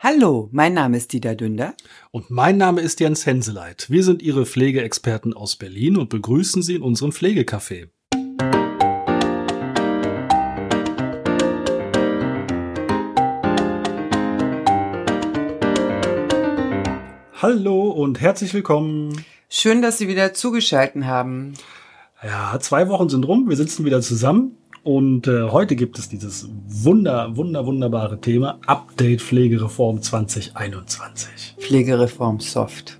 Hallo, mein Name ist Dieter Dünder. Und mein Name ist Jens Henseleit. Wir sind Ihre Pflegeexperten aus Berlin und begrüßen Sie in unserem Pflegecafé. Hallo und herzlich willkommen. Schön, dass Sie wieder zugeschaltet haben. Ja, zwei Wochen sind rum, wir sitzen wieder zusammen und äh, heute gibt es dieses wunder, wunder, wunderbare Thema Update Pflegereform 2021. Pflegereform Soft.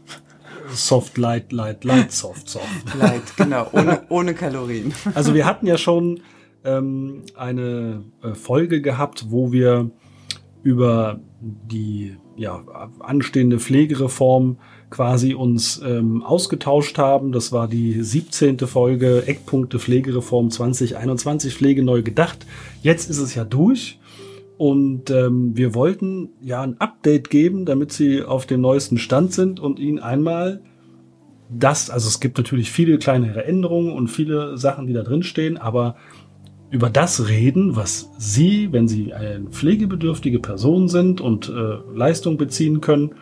Soft, light, light, light, soft, soft. Light, genau, ohne, ohne Kalorien. Also wir hatten ja schon ähm, eine äh, Folge gehabt, wo wir über die ja, anstehende Pflegereform quasi uns ähm, ausgetauscht haben. Das war die 17. Folge Eckpunkte Pflegereform 2021, Pflege neu gedacht. Jetzt ist es ja durch. Und ähm, wir wollten ja ein Update geben, damit Sie auf dem neuesten Stand sind und Ihnen einmal das, also es gibt natürlich viele kleinere Änderungen und viele Sachen, die da drin stehen, aber über das reden, was Sie, wenn Sie eine pflegebedürftige Person sind und äh, Leistung beziehen können,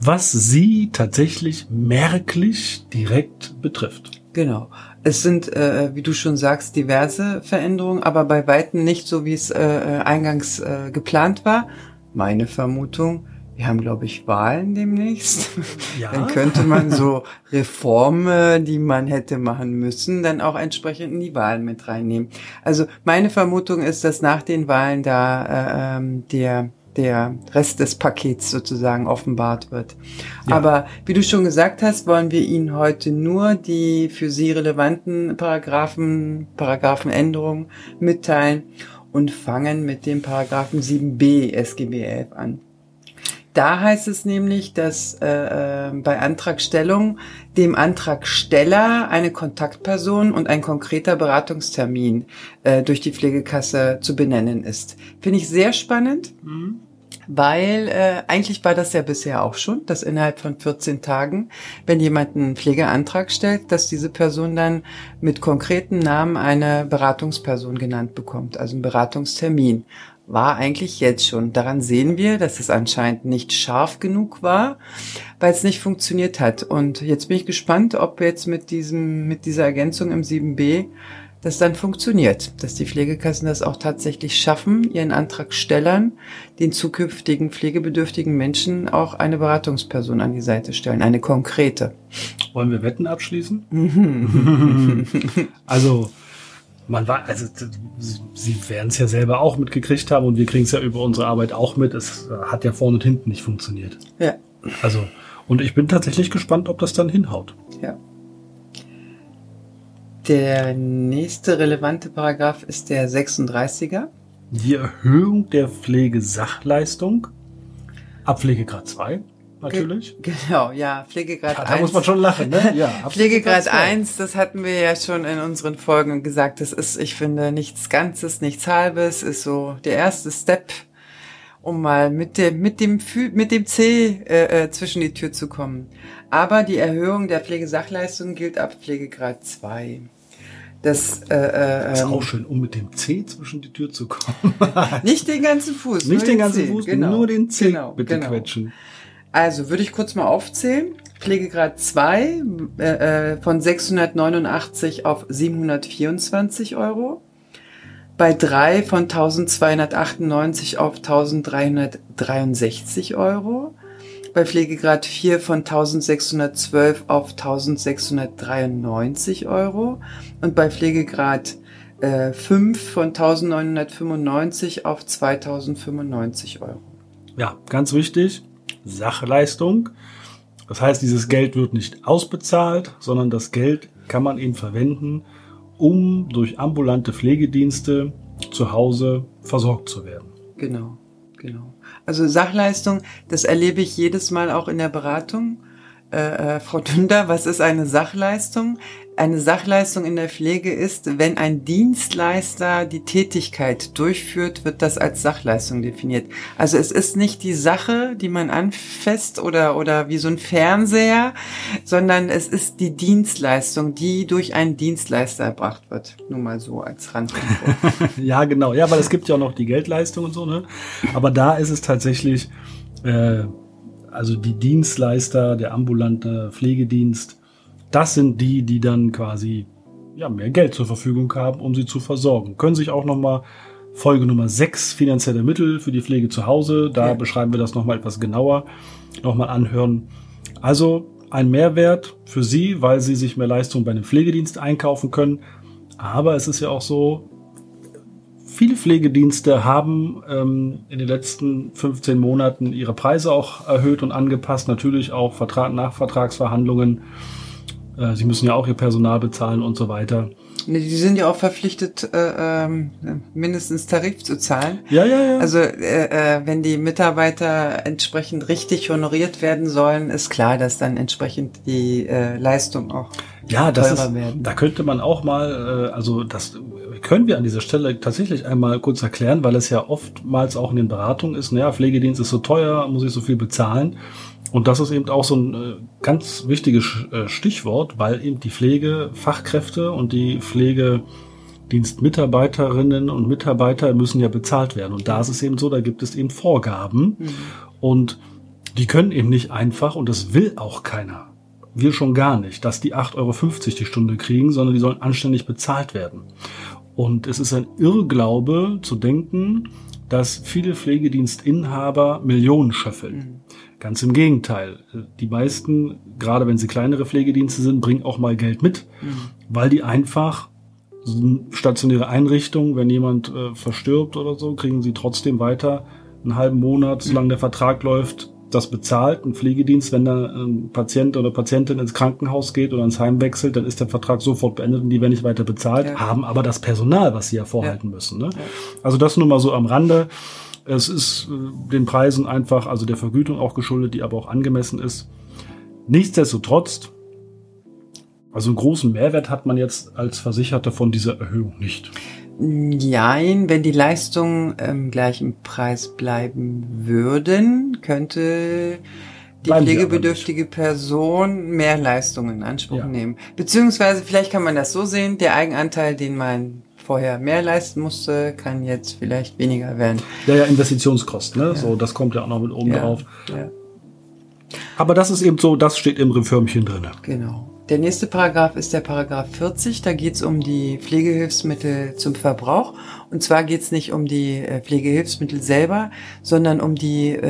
was Sie tatsächlich merklich direkt betrifft. Genau. Es sind, äh, wie du schon sagst, diverse Veränderungen, aber bei weitem nicht so, wie es äh, eingangs äh, geplant war. Meine Vermutung, wir haben, glaube ich, Wahlen demnächst. Ja. Dann könnte man so Reformen, die man hätte machen müssen, dann auch entsprechend in die Wahlen mit reinnehmen. Also meine Vermutung ist, dass nach den Wahlen da äh, ähm, der der Rest des Pakets sozusagen offenbart wird. Ja. Aber wie du schon gesagt hast, wollen wir Ihnen heute nur die für Sie relevanten Paragraphen, Paragraphenänderungen mitteilen und fangen mit dem Paragraphen 7b SGB 11 an. Da heißt es nämlich, dass äh, äh, bei Antragstellung dem Antragsteller eine Kontaktperson und ein konkreter Beratungstermin äh, durch die Pflegekasse zu benennen ist. Finde ich sehr spannend. Mhm weil äh, eigentlich war das ja bisher auch schon, dass innerhalb von 14 Tagen, wenn jemand einen Pflegeantrag stellt, dass diese Person dann mit konkreten Namen eine Beratungsperson genannt bekommt, also einen Beratungstermin war eigentlich jetzt schon. Daran sehen wir, dass es anscheinend nicht scharf genug war, weil es nicht funktioniert hat. Und jetzt bin ich gespannt, ob jetzt mit diesem, mit dieser Ergänzung im 7b das dann funktioniert, dass die Pflegekassen das auch tatsächlich schaffen, ihren Antragstellern, den zukünftigen pflegebedürftigen Menschen auch eine Beratungsperson an die Seite stellen, eine konkrete. Wollen wir Wetten abschließen? also man war, also sie werden es ja selber auch mitgekriegt haben und wir kriegen es ja über unsere Arbeit auch mit. Es hat ja vorne und hinten nicht funktioniert. Ja. Also, und ich bin tatsächlich gespannt, ob das dann hinhaut. Ja. Der nächste relevante Paragraph ist der 36er. Die Erhöhung der Pflegesachleistung ab Pflegegrad 2 natürlich. Ge genau, ja, Pflegegrad ja, 1. Da muss man schon lachen, ne? Ja, Pflegegrad 1, das hatten wir ja schon in unseren Folgen gesagt, das ist, ich finde, nichts Ganzes, nichts Halbes, ist so der erste Step, um mal mit dem, mit dem, mit dem C äh, äh, zwischen die Tür zu kommen. Aber die Erhöhung der Pflegesachleistung gilt ab Pflegegrad 2. Das, äh, äh, ist auch ähm, schön, um mit dem C zwischen die Tür zu kommen. nicht den ganzen Fuß. Nicht den ganzen C. Fuß, genau. nur den C genau, bitte genau. quetschen. Also würde ich kurz mal aufzählen. Pflegegrad 2 äh, äh, von 689 auf 724 Euro. Bei 3 von 1298 auf 1363 Euro. Bei Pflegegrad 4 von 1612 auf 1693 Euro. Und bei Pflegegrad äh, 5 von 1995 auf 2095 Euro. Ja, ganz wichtig. Sachleistung. Das heißt, dieses Geld wird nicht ausbezahlt, sondern das Geld kann man eben verwenden, um durch ambulante Pflegedienste zu Hause versorgt zu werden. Genau, genau. Also Sachleistung, das erlebe ich jedes Mal auch in der Beratung. äh, äh, Frau Dünder, was ist eine Sachleistung? Eine Sachleistung in der Pflege ist, wenn ein Dienstleister die Tätigkeit durchführt, wird das als Sachleistung definiert. Also es ist nicht die Sache, die man anfasst oder, oder wie so ein Fernseher, sondern es ist die Dienstleistung, die durch einen Dienstleister erbracht wird. Nur mal so als Randinfo. ja, genau. Ja, weil es gibt ja auch noch die Geldleistung und so, ne? Aber da ist es tatsächlich, äh, also die Dienstleister, der ambulante Pflegedienst, das sind die, die dann quasi ja, mehr Geld zur Verfügung haben, um sie zu versorgen. Können sich auch nochmal Folge Nummer 6, finanzielle Mittel für die Pflege zu Hause, da okay. beschreiben wir das nochmal etwas genauer, nochmal anhören. Also ein Mehrwert für Sie, weil Sie sich mehr Leistung bei einem Pflegedienst einkaufen können. Aber es ist ja auch so, Viele Pflegedienste haben ähm, in den letzten 15 Monaten ihre Preise auch erhöht und angepasst. Natürlich auch Vertrag nach Vertragsverhandlungen. Äh, sie müssen ja auch ihr Personal bezahlen und so weiter. Die sind ja auch verpflichtet, äh, äh, mindestens Tarif zu zahlen. Ja, ja, ja. Also äh, äh, wenn die Mitarbeiter entsprechend richtig honoriert werden sollen, ist klar, dass dann entsprechend die äh, Leistung auch ja, das ist, werden. Da könnte man auch mal, äh, also das können wir an dieser Stelle tatsächlich einmal kurz erklären, weil es ja oftmals auch in den Beratungen ist, naja, Pflegedienst ist so teuer, muss ich so viel bezahlen. Und das ist eben auch so ein äh, ganz wichtiges äh, Stichwort, weil eben die Pflegefachkräfte und die Pflegedienstmitarbeiterinnen und Mitarbeiter müssen ja bezahlt werden. Und da ist es eben so, da gibt es eben Vorgaben. Mhm. Und die können eben nicht einfach, und das will auch keiner, wir schon gar nicht, dass die 8,50 Euro die Stunde kriegen, sondern die sollen anständig bezahlt werden. Und es ist ein Irrglaube zu denken, dass viele Pflegedienstinhaber Millionen schöffeln. Mhm. Ganz im Gegenteil. Die meisten, gerade wenn sie kleinere Pflegedienste sind, bringen auch mal Geld mit, mhm. weil die einfach stationäre Einrichtungen, wenn jemand äh, verstirbt oder so, kriegen sie trotzdem weiter einen halben Monat, solange mhm. der Vertrag läuft, das bezahlt, ein Pflegedienst, wenn da ein Patient oder Patientin ins Krankenhaus geht oder ins Heim wechselt, dann ist der Vertrag sofort beendet und die werden nicht weiter bezahlt, ja. haben aber das Personal, was sie ja vorhalten ja. müssen. Ne? Ja. Also das nur mal so am Rande. Es ist äh, den Preisen einfach, also der Vergütung auch geschuldet, die aber auch angemessen ist. Nichtsdestotrotz, also einen großen Mehrwert hat man jetzt als Versicherter von dieser Erhöhung nicht. Nein, wenn die Leistungen im gleichen Preis bleiben würden, könnte die Bleiben pflegebedürftige Person mehr Leistungen in Anspruch ja. nehmen. Beziehungsweise, vielleicht kann man das so sehen, der Eigenanteil, den man vorher mehr leisten musste, kann jetzt vielleicht weniger werden. Ja, ja, Investitionskosten, ne? Ja. So, das kommt ja auch noch mit oben ja, drauf. Ja. Aber das ist eben so, das steht im Reformchen drin. Genau. Der nächste Paragraph ist der Paragraph 40. Da geht es um die Pflegehilfsmittel zum Verbrauch. Und zwar geht es nicht um die äh, Pflegehilfsmittel selber, sondern um die äh,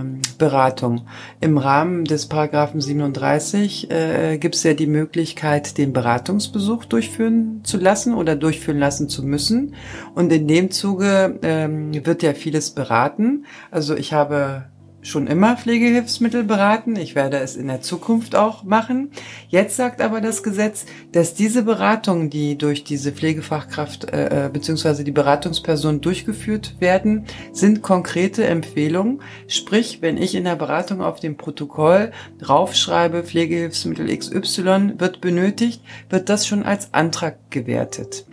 ähm, Beratung. Im Rahmen des Paragraphen 37 äh, gibt es ja die Möglichkeit, den Beratungsbesuch durchführen zu lassen oder durchführen lassen zu müssen. Und in dem Zuge äh, wird ja vieles beraten. Also ich habe schon immer Pflegehilfsmittel beraten. Ich werde es in der Zukunft auch machen. Jetzt sagt aber das Gesetz, dass diese Beratungen, die durch diese Pflegefachkraft äh, äh bzw. die Beratungsperson durchgeführt werden, sind konkrete Empfehlungen. Sprich, wenn ich in der Beratung auf dem Protokoll draufschreibe, Pflegehilfsmittel XY wird benötigt, wird das schon als Antrag gewertet.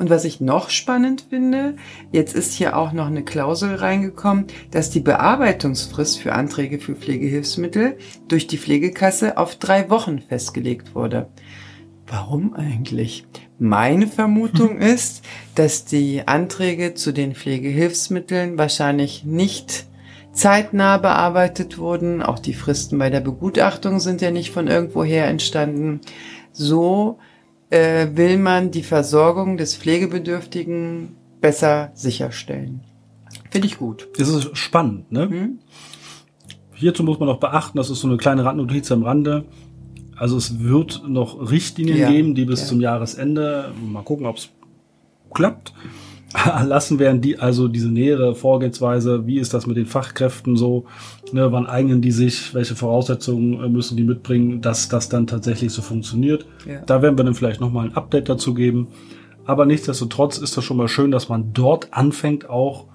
Und was ich noch spannend finde, jetzt ist hier auch noch eine Klausel reingekommen, dass die Bearbeitungsfrist für Anträge für Pflegehilfsmittel durch die Pflegekasse auf drei Wochen festgelegt wurde. Warum eigentlich? Meine Vermutung ist, dass die Anträge zu den Pflegehilfsmitteln wahrscheinlich nicht zeitnah bearbeitet wurden. Auch die Fristen bei der Begutachtung sind ja nicht von irgendwoher entstanden. So äh, will man die Versorgung des Pflegebedürftigen besser sicherstellen. Finde ich gut. Das ist spannend, ne? Hm? Hierzu muss man auch beachten, das ist so eine kleine Randnotiz am Rande. Also es wird noch Richtlinien ja, geben, die bis ja. zum Jahresende, mal gucken, ob es klappt, erlassen werden, die also diese nähere Vorgehensweise, wie ist das mit den Fachkräften so, ne, wann eignen die sich, welche Voraussetzungen äh, müssen die mitbringen, dass das dann tatsächlich so funktioniert. Ja. Da werden wir dann vielleicht nochmal ein Update dazu geben. Aber nichtsdestotrotz ist das schon mal schön, dass man dort anfängt auch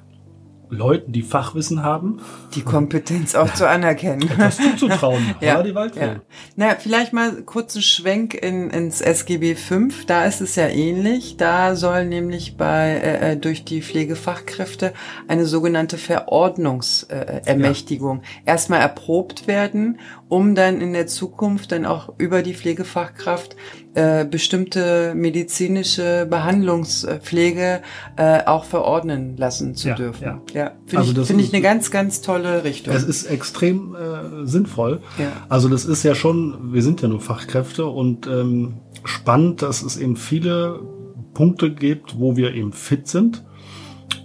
Leuten, die Fachwissen haben, die Kompetenz auch zu anerkennen. etwas zuzutrauen. Ja, die Waldfee. ja. Na, vielleicht mal kurz einen Schwenk in, ins SGB V. Da ist es ja ähnlich. Da soll nämlich bei äh, äh, durch die Pflegefachkräfte eine sogenannte Verordnungsermächtigung äh, Ermächtigung erstmal erprobt werden, um dann in der Zukunft dann auch über die Pflegefachkraft äh, bestimmte medizinische Behandlungspflege äh, auch verordnen lassen zu Ja, dürfen. ja. Ja, finde Also ich, das finde ist- ich eine ganz, ganz tolle Richtung. Es ist extrem äh, sinnvoll. Ja. Also das ist ja schon, wir sind ja nur Fachkräfte und ähm, spannend, dass es eben viele Punkte gibt, wo wir eben fit sind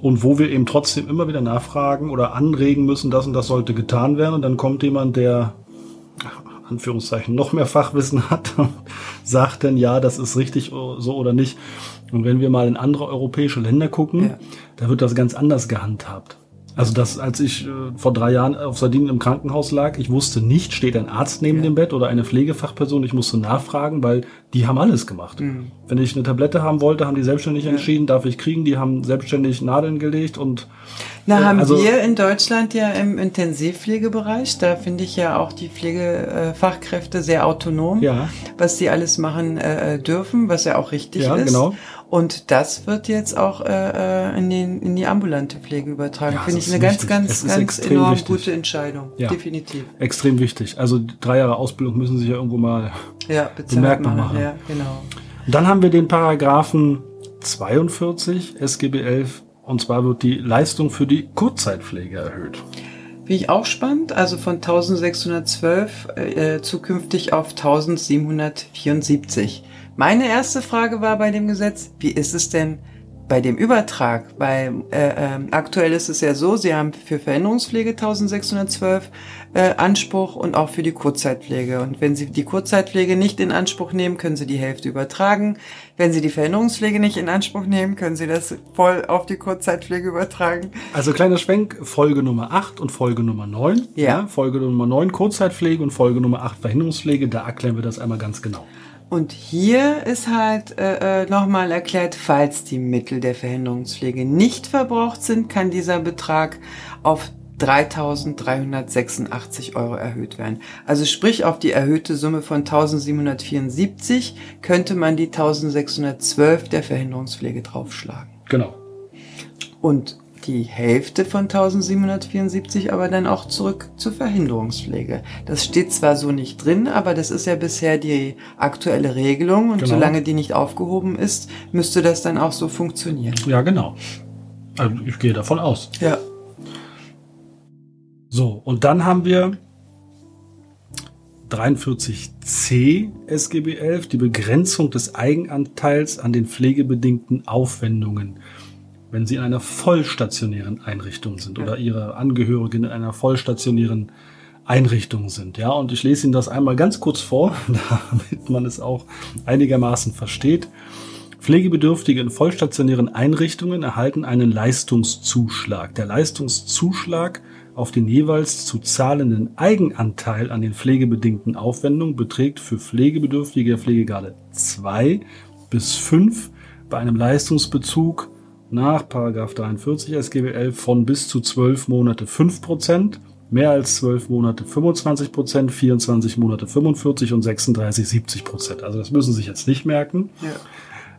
und wo wir eben trotzdem immer wieder nachfragen oder anregen müssen, das und das sollte getan werden. Und dann kommt jemand, der Anführungszeichen noch mehr Fachwissen hat sagt dann, ja, das ist richtig so oder nicht. Und wenn wir mal in andere europäische Länder gucken, Ja. da wird das ganz anders gehandhabt. Also das, als ich äh, vor drei Jahren auf Sardinien im Krankenhaus lag, ich wusste nicht, steht ein Arzt neben Ja. dem Bett oder eine Pflegefachperson. Ich musste nachfragen, weil die haben alles gemacht. Mhm. Wenn ich eine Tablette haben wollte, haben die selbstständig entschieden, darf ich kriegen. Die haben selbstständig Nadeln gelegt und Na, Äh, haben also- wir in Deutschland ja im Intensivpflegebereich, da finde ich ja auch die Pflegefachkräfte sehr autonom, ja, was die alles machen äh, dürfen, was ja auch richtig Ja, ist. genau. Und das wird jetzt auch äh, äh, in, den, in die ambulante Pflege übertragen. Ja, finde ich eine ganz, wichtig. ganz, ganz enorm wichtig. gute Entscheidung. Ja. Definitiv. extrem wichtig. Also drei Jahre Ausbildung müssen sich ja irgendwo mal. Ja, Bemerkbar machen. machen. Ja, genau. Und dann haben wir den Paragraphen 42 SGB 11 und zwar wird die Leistung für die Kurzzeitpflege erhöht. Finde ich auch spannend. Also von 1612 äh, äh, zukünftig auf 1774. Meine erste Frage war bei dem Gesetz, wie ist es denn bei dem Übertrag? Weil äh, ähm, aktuell ist es ja so, Sie haben für Veränderungspflege 1612 äh, Anspruch und auch für die Kurzzeitpflege. Und wenn Sie die Kurzzeitpflege nicht in Anspruch nehmen, können Sie die Hälfte übertragen. Wenn Sie die Veränderungspflege nicht in Anspruch nehmen, können Sie das voll auf die Kurzzeitpflege übertragen. Also kleiner Schwenk, Folge Nummer 8 und Folge Nummer 9. Ja. Folge Nummer 9 Kurzzeitpflege und Folge Nummer 8 Verhinderungspflege, da erklären wir das einmal ganz genau. Und hier ist halt äh, äh, nochmal erklärt, falls die Mittel der Verhinderungspflege nicht verbraucht sind, kann dieser Betrag auf 3.386 Euro erhöht werden. Also sprich auf die erhöhte Summe von 1.774 könnte man die 1.612 der Verhinderungspflege draufschlagen. Genau. Und die Hälfte von 1774 aber dann auch zurück zur Verhinderungspflege. Das steht zwar so nicht drin, aber das ist ja bisher die aktuelle Regelung und Genau. solange die nicht aufgehoben ist, müsste das dann auch so funktionieren. Ja, genau. Also ich gehe davon aus. Ja. So, und dann haben wir 43c SGB 11, die Begrenzung des Eigenanteils an den pflegebedingten Aufwendungen, wenn Sie in einer vollstationären Einrichtung sind oder Ihre Angehörigen in einer vollstationären Einrichtung sind. Ja, und ich lese Ihnen das einmal ganz kurz vor, damit man es auch einigermaßen versteht. Pflegebedürftige in vollstationären Einrichtungen erhalten einen Leistungszuschlag. Der Leistungszuschlag auf den jeweils zu zahlenden Eigenanteil an den pflegebedingten Aufwendungen beträgt für Pflegebedürftige der Pflegegrade 2 bis 5 bei einem Leistungsbezug nach 43 SGB 11 von bis zu 12 Monate 5 Prozent, mehr als 12 Monate 25 Prozent, 24 Monate 45 und 36 70 Prozent. Also das müssen Sie sich jetzt nicht merken. ja.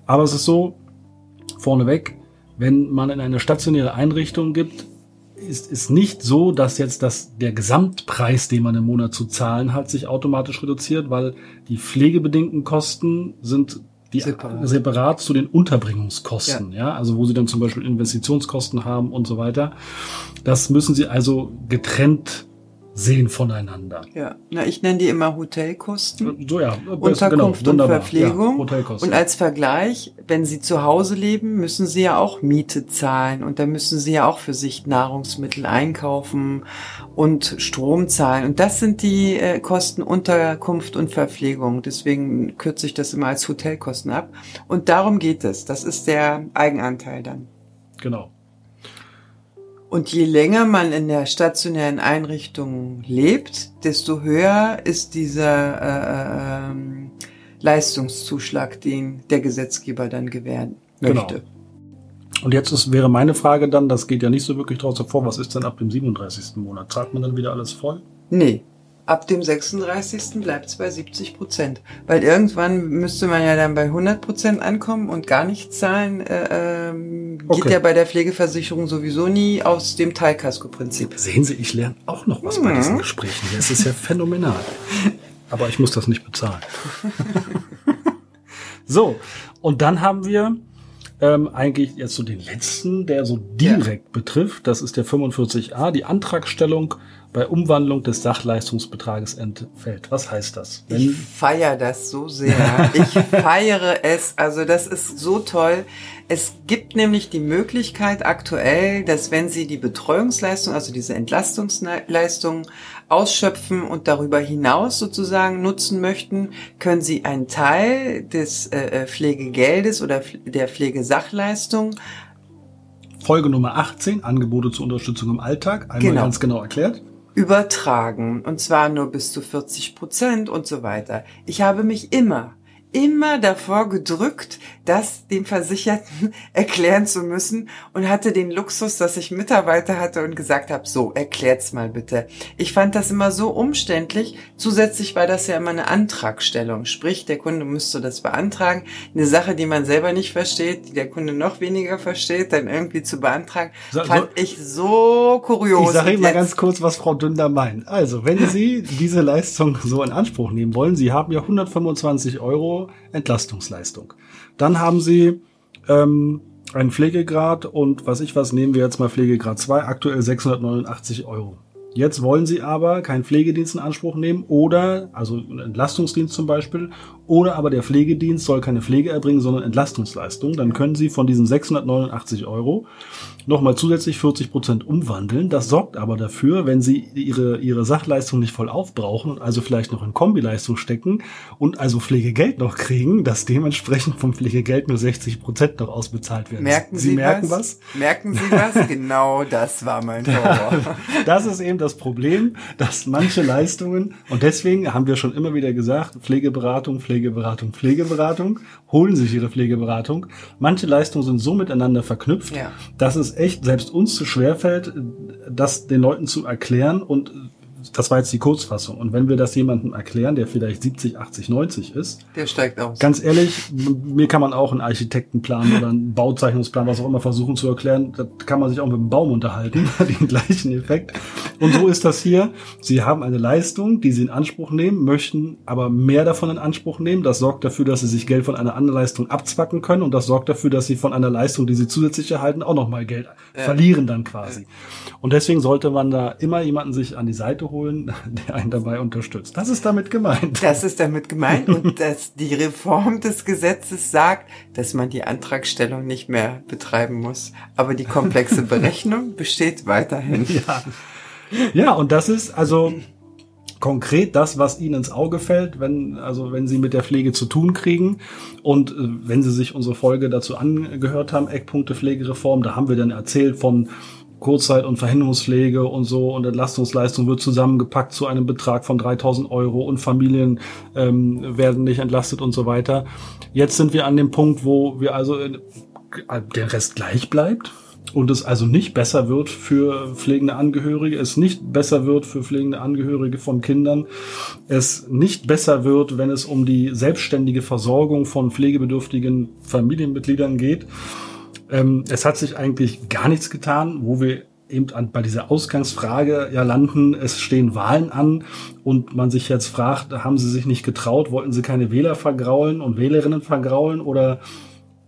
Aber es ist so, vorneweg, wenn man in eine stationäre Einrichtung gibt, ist es nicht so, dass jetzt das, der Gesamtpreis, den man im Monat zu zahlen hat, sich automatisch reduziert, weil die pflegebedingten Kosten sind die Separat. separat, zu den Unterbringungskosten, ja. also wo sie dann zum Beispiel Investitionskosten haben und so weiter. Das müssen sie also getrennt sehen voneinander. Ja. Na, ich nenne die immer Hotelkosten. So ja, Unterkunft und wunderbar. Verpflegung. Ja. Und als Vergleich, wenn Sie zu Hause leben, müssen Sie ja auch Miete zahlen und da müssen Sie ja auch für sich Nahrungsmittel einkaufen und Strom zahlen. Und das sind die äh, Kosten Unterkunft und Verpflegung. Deswegen kürze ich das immer als Hotelkosten ab. Und darum geht es. Das ist der Eigenanteil dann. genau. Und je länger man in der stationären Einrichtung lebt, desto höher ist dieser äh, ähm, Leistungszuschlag, den der Gesetzgeber dann gewähren Genau. möchte. Und jetzt ist, wäre meine Frage dann, das geht ja nicht so wirklich draus hervor, was ist denn ab dem 37. Monat? Zahlt man dann wieder alles voll? Nee. Ab dem 36. bleibt es bei 70 Prozent. Weil irgendwann müsste man ja dann bei 100 Prozent ankommen und gar nichts zahlen. Äh, ähm, geht Okay. ja bei der Pflegeversicherung sowieso nie aus dem Teilkasko-Prinzip. Sehen Sie, ich lerne auch noch was bei diesen Gesprächen. Das ist ja phänomenal. Aber ich muss das nicht bezahlen. so, und dann haben wir ähm, eigentlich jetzt so den letzten, der so direkt betrifft. Das ist der 45a, die Antragstellung bei Umwandlung des Sachleistungsbetrages entfällt. Was heißt das? Ich feiere das so sehr. Ich feiere es. Also das ist so toll. Es gibt nämlich die Möglichkeit aktuell, dass wenn Sie die Betreuungsleistung, also diese Entlastungsleistung ausschöpfen und darüber hinaus sozusagen nutzen möchten, können Sie einen Teil des äh, Pflegegeldes oder der Pflegesachleistung Folge Nummer 18, Angebote zur Unterstützung im Alltag, einmal Genau. ganz genau erklärt. übertragen und zwar nur bis zu 40 Prozent und so weiter. Ich habe mich immer, immer davor gedrückt, das dem Versicherten erklären zu müssen und hatte den Luxus, dass ich Mitarbeiter hatte und gesagt habe, so, erklärt's mal bitte. Ich fand das immer so umständlich. Zusätzlich war das ja immer eine Antragstellung. Sprich, der Kunde müsste das beantragen. Eine Sache, die man selber nicht versteht, die der Kunde noch weniger versteht, dann irgendwie zu beantragen, So- fand so- ich so kurios. Ich sage Ihnen mal ganz kurz, was Frau Dünder meint. Also, wenn Sie diese Leistung so in Anspruch nehmen wollen, Sie haben ja 125 Euro Entlastungsleistung. Dann haben Sie ähm, einen Pflegegrad und was ich was, nehmen wir jetzt mal Pflegegrad 2, aktuell 689 Euro. Jetzt wollen Sie aber keinen Pflegedienst in Anspruch nehmen oder, also einen Entlastungsdienst zum Beispiel, oder aber der Pflegedienst soll keine Pflege erbringen, sondern Entlastungsleistung. Dann können Sie von diesen 689 Euro nochmal zusätzlich 40 Prozent umwandeln. Das sorgt aber dafür, wenn Sie Ihre, Ihre Sachleistung nicht voll aufbrauchen und also vielleicht noch in Kombileistung stecken und also Pflegegeld noch kriegen, dass dementsprechend vom Pflegegeld nur 60 Prozent noch ausbezahlt werden. Merken Sie, Sie merken was? Merken Sie was? genau das war mein Horror. Das ist eben das Problem, dass manche Leistungen, und deswegen haben wir schon immer wieder gesagt, Pflegeberatung, Pflegeberatung, Pflegeberatung, holen sich ihre Pflegeberatung. Manche Leistungen sind so miteinander verknüpft, Ja. dass es echt selbst uns zu schwer fällt, das den Leuten zu erklären und das war jetzt die Kurzfassung. Und wenn wir das jemandem erklären, der vielleicht 70, 80, 90 ist, Der steigt aus. Ganz ehrlich, mir kann man auch einen Architektenplan oder einen Bauzeichnungsplan, was auch immer, versuchen zu erklären. Da kann man sich auch mit dem Baum unterhalten, den gleichen Effekt. Und so ist das hier. Sie haben eine Leistung, die Sie in Anspruch nehmen, möchten aber mehr davon in Anspruch nehmen. Das sorgt dafür, dass Sie sich Geld von einer anderen Leistung abzwacken können und das sorgt dafür, dass Sie von einer Leistung, die Sie zusätzlich erhalten, auch nochmal Geld verlieren dann quasi. Und deswegen sollte man da immer jemanden sich an die Seite holen, der einen dabei unterstützt. Das ist damit gemeint. Das ist damit gemeint und dass die Reform des Gesetzes sagt, dass man die Antragstellung nicht mehr betreiben muss. Aber die komplexe Berechnung besteht weiterhin. Ja. ja, und das ist also konkret das, was Ihnen ins Auge fällt, wenn, also wenn Sie mit der Pflege zu tun kriegen. Und äh, wenn Sie sich unsere Folge dazu angehört haben, Eckpunkte Pflegereform, da haben wir dann erzählt von Kurzzeit- und Verhinderungspflege und so und Entlastungsleistung wird zusammengepackt zu einem Betrag von 3000 Euro und Familien ähm, werden nicht entlastet und so weiter. Jetzt sind wir an dem Punkt, wo wir also äh, der Rest gleich bleibt und es also nicht besser wird für pflegende Angehörige, es nicht besser wird für pflegende Angehörige von Kindern, es nicht besser wird, wenn es um die selbstständige Versorgung von pflegebedürftigen Familienmitgliedern geht. Ähm, es hat sich eigentlich gar nichts getan, wo wir eben an, bei dieser Ausgangsfrage ja landen, es stehen Wahlen an und man sich jetzt fragt, haben sie sich nicht getraut, wollten sie keine Wähler vergraulen und Wählerinnen vergraulen oder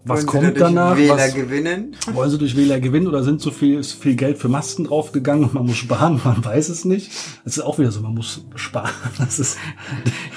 was Wollen Sie kommt dadurch danach? Wähler was, gewinnen? wollen sie durch Wähler gewinnen oder sind so viel, ist viel Geld für Masten draufgegangen und man muss sparen? Man weiß es nicht. Es ist auch wieder so, man muss sparen. Das ist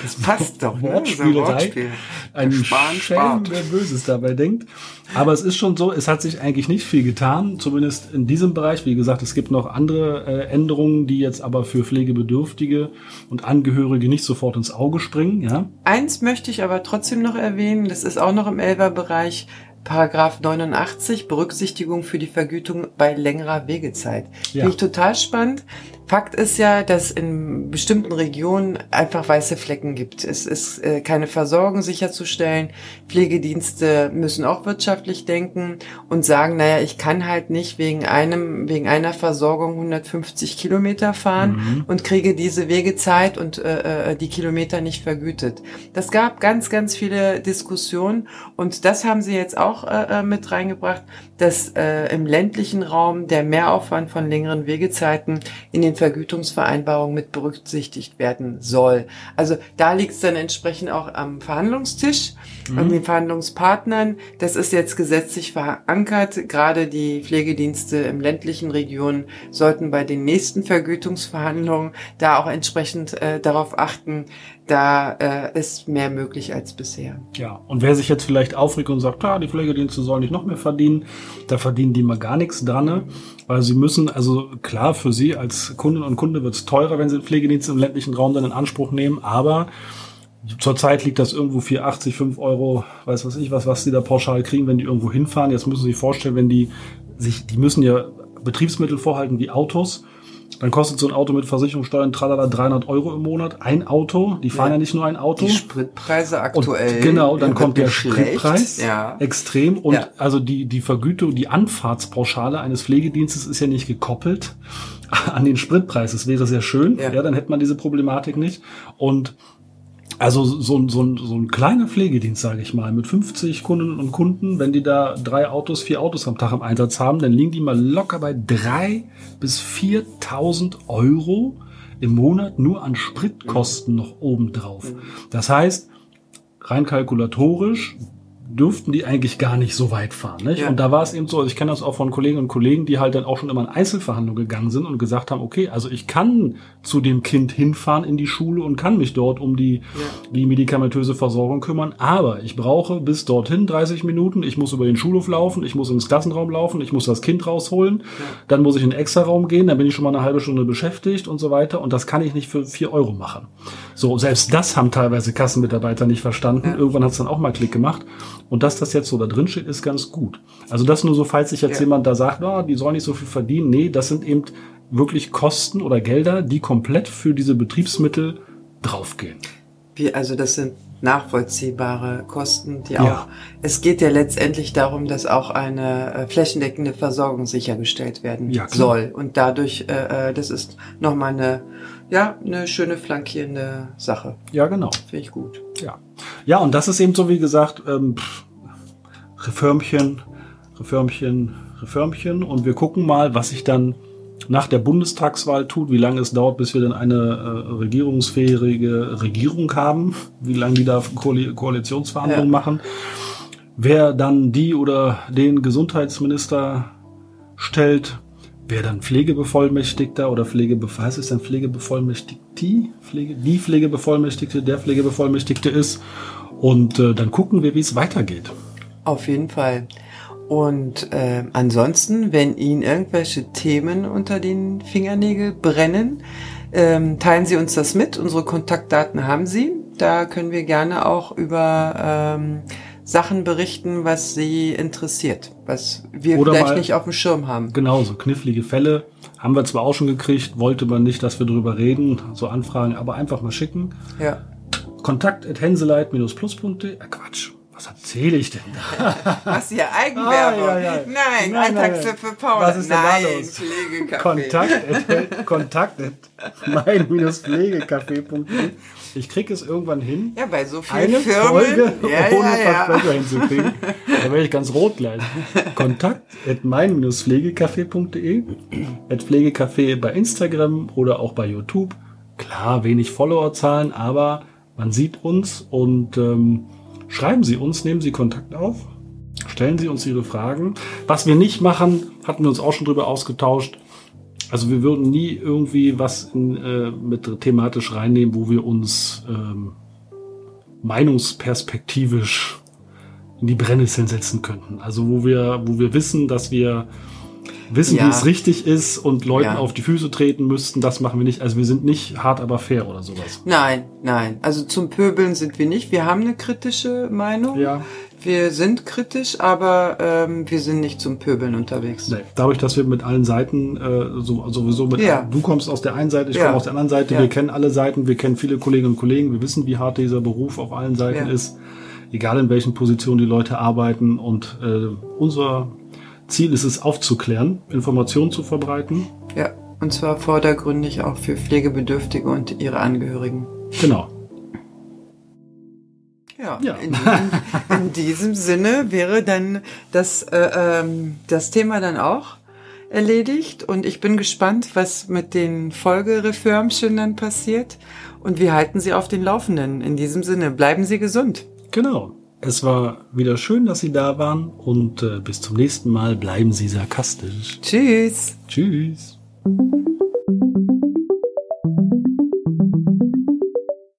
Das passt doch, ne? Wortspielerei. Wortspiel. Ein Sparen Schelm, spart. wer Böses dabei denkt. Aber es ist schon so, es hat sich eigentlich nicht viel getan, zumindest in diesem Bereich. Wie gesagt, es gibt noch andere äh, Änderungen, die jetzt aber für Pflegebedürftige und Angehörige nicht sofort ins Auge springen. Ja, Eins möchte ich aber trotzdem noch erwähnen, das ist auch noch im Elfer-Bereich, Paragraph 89, Berücksichtigung für die Vergütung bei längerer Wegezeit. Ja. Finde ich total spannend. Fakt ist ja, dass in bestimmten Regionen einfach weiße Flecken gibt. Es ist äh, keine Versorgung sicherzustellen. Pflegedienste müssen auch wirtschaftlich denken und sagen, naja, ich kann halt nicht wegen einem, wegen einer Versorgung 150 Kilometer fahren mhm. und kriege diese Wegezeit und äh, äh, die Kilometer nicht vergütet. Das gab ganz, ganz viele Diskussionen und das haben sie jetzt auch äh, äh mit reingebracht, dass im ländlichen Raum der Mehraufwand von längeren Wegezeiten in den Vergütungsvereinbarungen mit berücksichtigt werden soll. Also da liegt es dann entsprechend auch am Verhandlungstisch mhm. und den Verhandlungspartnern. Das ist jetzt gesetzlich verankert. Gerade die Pflegedienste im ländlichen Regionen sollten bei den nächsten Vergütungsverhandlungen da auch entsprechend äh, darauf achten, da äh, ist mehr möglich als bisher. Ja, und wer sich jetzt vielleicht aufregt und sagt, ah, die Pflegedienste sollen nicht noch mehr verdienen, da verdienen die mal gar nichts dran, ne? weil sie müssen, also klar, für sie als Kundin und Kunde wird es teurer, wenn sie einen Pflegedienst im ländlichen Raum dann in Anspruch nehmen, aber Zurzeit liegt das irgendwo 4,80, 5 Euro, weiß was ich, was, was sie da pauschal kriegen, wenn die irgendwo hinfahren. Jetzt müssen Sie sich vorstellen, wenn die sich, die müssen ja Betriebsmittel vorhalten wie Autos dann kostet so ein Auto mit Versicherungssteuern tralala 300 Euro im Monat. Ein Auto, die fahren ja, ja nicht nur ein Auto. Die Spritpreise aktuell. Und genau, dann kommt der Spritpreis ja. extrem. Und ja. also die, die Vergütung, die Anfahrtspauschale eines Pflegedienstes ist ja nicht gekoppelt an den Spritpreis. Das wäre sehr schön. Ja, ja dann hätte man diese Problematik nicht. Und also so, so, so ein kleiner Pflegedienst, sage ich mal, mit 50 Kunden und Kunden, wenn die da drei Autos, vier Autos am Tag im Einsatz haben, dann liegen die mal locker bei drei bis 4.000 Euro im Monat nur an Spritkosten noch oben drauf. Mhm. Das heißt, rein kalkulatorisch dürften die eigentlich gar nicht so weit fahren. Nicht? Ja. Und da war es eben so, also ich kenne das auch von Kolleginnen und Kollegen, die halt dann auch schon immer in Einzelverhandlungen gegangen sind und gesagt haben, okay, also ich kann zu dem Kind hinfahren in die Schule und kann mich dort um die, ja. die medikamentöse Versorgung kümmern, aber ich brauche bis dorthin 30 Minuten, ich muss über den Schulhof laufen, ich muss ins Klassenraum laufen, ich muss das Kind rausholen, ja. dann muss ich in den Extra-Raum gehen, dann bin ich schon mal eine halbe Stunde beschäftigt und so weiter und das kann ich nicht für vier Euro machen. So, selbst das haben teilweise Kassenmitarbeiter nicht verstanden. Irgendwann hat es dann auch mal Klick gemacht. Und dass das jetzt so da drin steht, ist ganz gut. Also das nur so, falls sich jetzt ja. jemand da sagt, oh, die sollen nicht so viel verdienen. Nee, das sind eben wirklich Kosten oder Gelder, die komplett für diese Betriebsmittel draufgehen. Wie, also das sind nachvollziehbare Kosten, die auch, ja. es geht ja letztendlich darum, dass auch eine äh, flächendeckende Versorgung sichergestellt werden ja, soll. Und dadurch, äh, äh, das ist nochmal eine, ja, eine schöne flankierende Sache. Ja, genau. Finde ich gut. Ja. Ja, und das ist eben so, wie gesagt, ähm, Reformchen, Reformchen, Reformchen. Und wir gucken mal, was sich dann nach der Bundestagswahl tut, wie lange es dauert, bis wir dann eine äh, regierungsfähige Regierung haben, wie lange die da Koal Koalitionsverhandlungen ja. machen, wer dann die oder den Gesundheitsminister stellt, wer dann Pflegebevollmächtigter oder Pflegebef heißt es dann Pflegebevollmächtigte, Pflege, die Pflegebevollmächtigte, der Pflegebevollmächtigte ist und äh, dann gucken wir, wie es weitergeht. Auf jeden Fall. Und äh, ansonsten, wenn Ihnen irgendwelche Themen unter den Fingernägel brennen, ähm, teilen Sie uns das mit. Unsere Kontaktdaten haben Sie. Da können wir gerne auch über ähm, Sachen berichten, was Sie interessiert, was wir Oder vielleicht mal, nicht auf dem Schirm haben. Genau, so knifflige Fälle haben wir zwar auch schon gekriegt, wollte man nicht, dass wir drüber reden, so Anfragen, aber einfach mal schicken. Ja. Kontakt at hänseleit-plus.de. Äh, Quatsch. Was erzähle ich denn da? Was hier Eigenwerbung? Ah, ja, ja. Nein, nein, Antaxe für Paul. Was ist denn nein, da los? Kontakt, Kontakt mein-pflegecafé.de. Ich kriege es irgendwann hin. Ja, bei so vielen eine Firmen. Folge ja, ohne ja, Versprecher hinzukriegen. Da werde ich ganz rot gleich. Kontakt at mein-pflegecafé.de. At Pflegecafé bei Instagram oder auch bei YouTube. Klar, wenig Followerzahlen, aber man sieht uns und ähm, Schreiben Sie uns, nehmen Sie Kontakt auf, stellen Sie uns Ihre Fragen. Was wir nicht machen, hatten wir uns auch schon drüber ausgetauscht. Also wir würden nie irgendwie was in, äh, mit thematisch reinnehmen, wo wir uns ähm, meinungsperspektivisch in die Brennnesseln setzen könnten. Also wo wir, wo wir wissen, dass wir wissen, ja. wie es richtig ist und Leuten ja. auf die Füße treten müssten, das machen wir nicht. Also wir sind nicht hart, aber fair oder sowas. Nein, nein. Also zum Pöbeln sind wir nicht. Wir haben eine kritische Meinung. Ja. Wir sind kritisch, aber ähm, wir sind nicht zum Pöbeln unterwegs. Nee, dadurch, dass wir mit allen Seiten äh, so, sowieso mit, Ja. du kommst aus der einen Seite, ich Ja. komme aus der anderen Seite, Ja. wir kennen alle Seiten, wir kennen viele Kolleginnen und Kollegen, wir wissen, wie hart dieser Beruf auf allen Seiten ist, egal in welchen Positionen die Leute arbeiten und äh, unser Ziel ist es aufzuklären, Informationen zu verbreiten. Ja, und zwar vordergründig auch für Pflegebedürftige und ihre Angehörigen. Genau. Ja, Ja. In, diesem, in diesem Sinne wäre dann das, äh, ähm, das Thema dann auch erledigt und ich bin gespannt, was mit den Folgereformchen dann passiert und wir halten Sie auf den Laufenden. In diesem Sinne, bleiben Sie gesund. Genau. Es war wieder schön, dass Sie da waren und äh, bis zum nächsten Mal bleiben Sie sarkastisch. Tschüss. Tschüss.